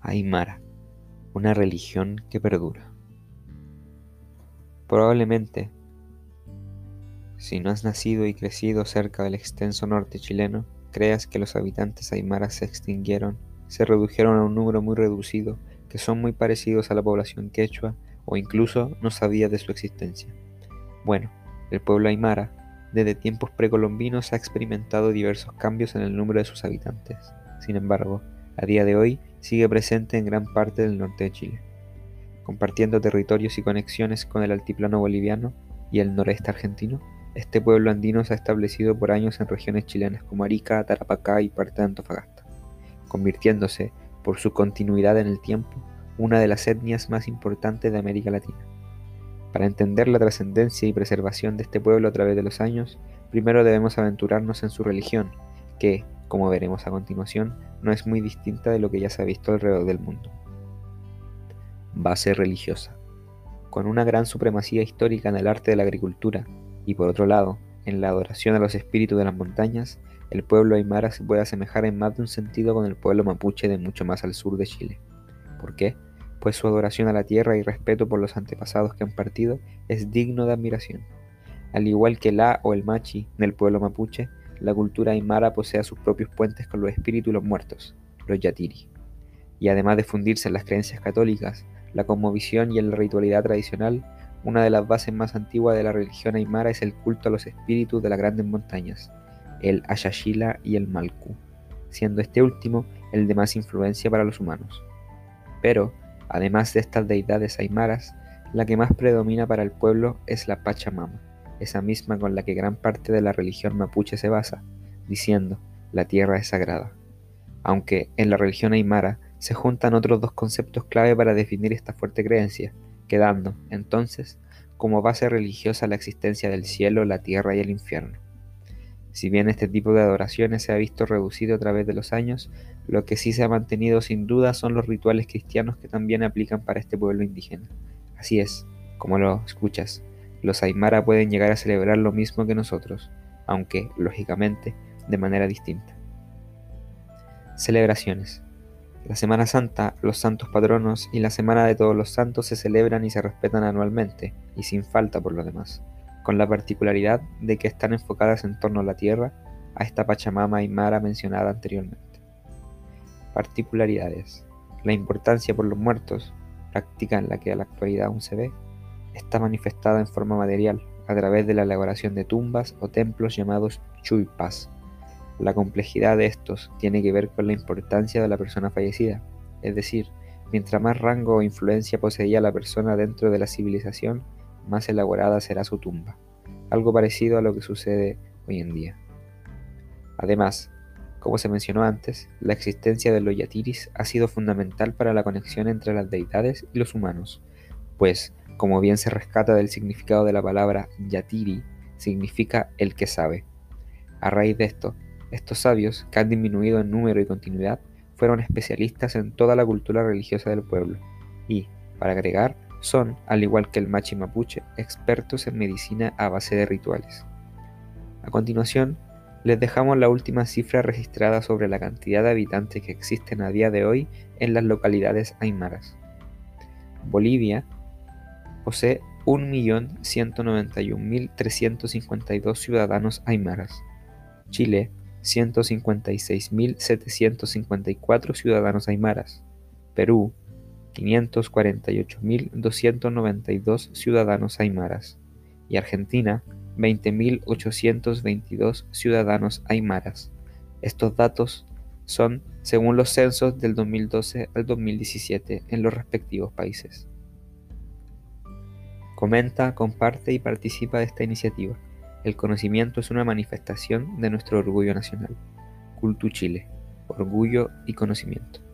Aymara, una religión que perdura. Probablemente, si no has nacido y crecido cerca del extenso norte chileno, creas que los habitantes aymaras se extinguieron, se redujeron a un número muy reducido, que son muy parecidos a la población quechua o incluso no sabía de su existencia. Bueno, el pueblo aymara, desde tiempos precolombinos, ha experimentado diversos cambios en el número de sus habitantes. Sin embargo, a día de hoy sigue presente en gran parte del norte de Chile, compartiendo territorios y conexiones con el altiplano boliviano y el noreste argentino. Este pueblo andino se ha establecido por años en regiones chilenas como Arica, Tarapacá y parte de Antofagasta, convirtiéndose, por su continuidad en el tiempo, una de las etnias más importantes de América Latina. Para entender la trascendencia y preservación de este pueblo a través de los años, primero debemos aventurarnos en su religión, que, como veremos a continuación, no es muy distinta de lo que ya se ha visto alrededor del mundo. Base religiosa. Con una gran supremacía histórica en el arte de la agricultura y por otro lado, en la adoración a los espíritus de las montañas, el pueblo aymara se puede asemejar en más de un sentido con el pueblo mapuche de mucho más al sur de Chile. ¿Por qué? Pues su adoración a la tierra y respeto por los antepasados que han partido es digno de admiración. Al igual que la o el machi del pueblo mapuche, la cultura aymara posee sus propios puentes con los espíritus los muertos, los yatiri. Y además de fundirse en las creencias católicas, la cosmovisión y en la ritualidad tradicional, una de las bases más antiguas de la religión aymara es el culto a los espíritus de las grandes montañas, el Ashashila y el Malku, siendo este último el de más influencia para los humanos. Pero, además de estas deidades aymaras, la que más predomina para el pueblo es la Pachamama, esa misma con la que gran parte de la religión mapuche se basa, diciendo, la tierra es sagrada. Aunque en la religión aymara se juntan otros dos conceptos clave para definir esta fuerte creencia, quedando, entonces, como base religiosa la existencia del cielo, la tierra y el infierno. Si bien este tipo de adoraciones se ha visto reducido a través de los años, lo que sí se ha mantenido sin duda son los rituales cristianos que también aplican para este pueblo indígena. Así es, como lo escuchas, los Aymara pueden llegar a celebrar lo mismo que nosotros, aunque, lógicamente, de manera distinta. Celebraciones. La Semana Santa, los santos patronos y la Semana de Todos los Santos se celebran y se respetan anualmente, y sin falta por lo demás, con la particularidad de que están enfocadas en torno a la tierra, a esta Pachamama Aymara mencionada anteriormente. Particularidades. La importancia por los muertos, práctica en la que a la actualidad aún se ve, está manifestada en forma material a través de la elaboración de tumbas o templos llamados chuipas. La complejidad de estos tiene que ver con la importancia de la persona fallecida, es decir, mientras más rango o influencia poseía la persona dentro de la civilización, más elaborada será su tumba, algo parecido a lo que sucede hoy en día. Además, como se mencionó antes, la existencia de los yatiris ha sido fundamental para la conexión entre las deidades y los humanos, pues como bien se rescata del significado de la palabra yatiri, significa el que sabe. A raíz de esto, estos sabios, que han disminuido en número y continuidad, fueron especialistas en toda la cultura religiosa del pueblo y, para agregar, son, al igual que el machi mapuche, expertos en medicina a base de rituales. A continuación, les dejamos la última cifra registrada sobre la cantidad de habitantes que existen a día de hoy en las localidades aymaras. Bolivia posee 1.191.352 ciudadanos aymaras. Chile, 156.754 ciudadanos aymaras. Perú, 548.292 ciudadanos aymaras. Y Argentina, 20.822 ciudadanos aymaras. Estos datos son según los censos del 2012 al 2017 en los respectivos países. Comenta, comparte y participa de esta iniciativa. El conocimiento es una manifestación de nuestro orgullo nacional. Cultu Chile. Orgullo y conocimiento.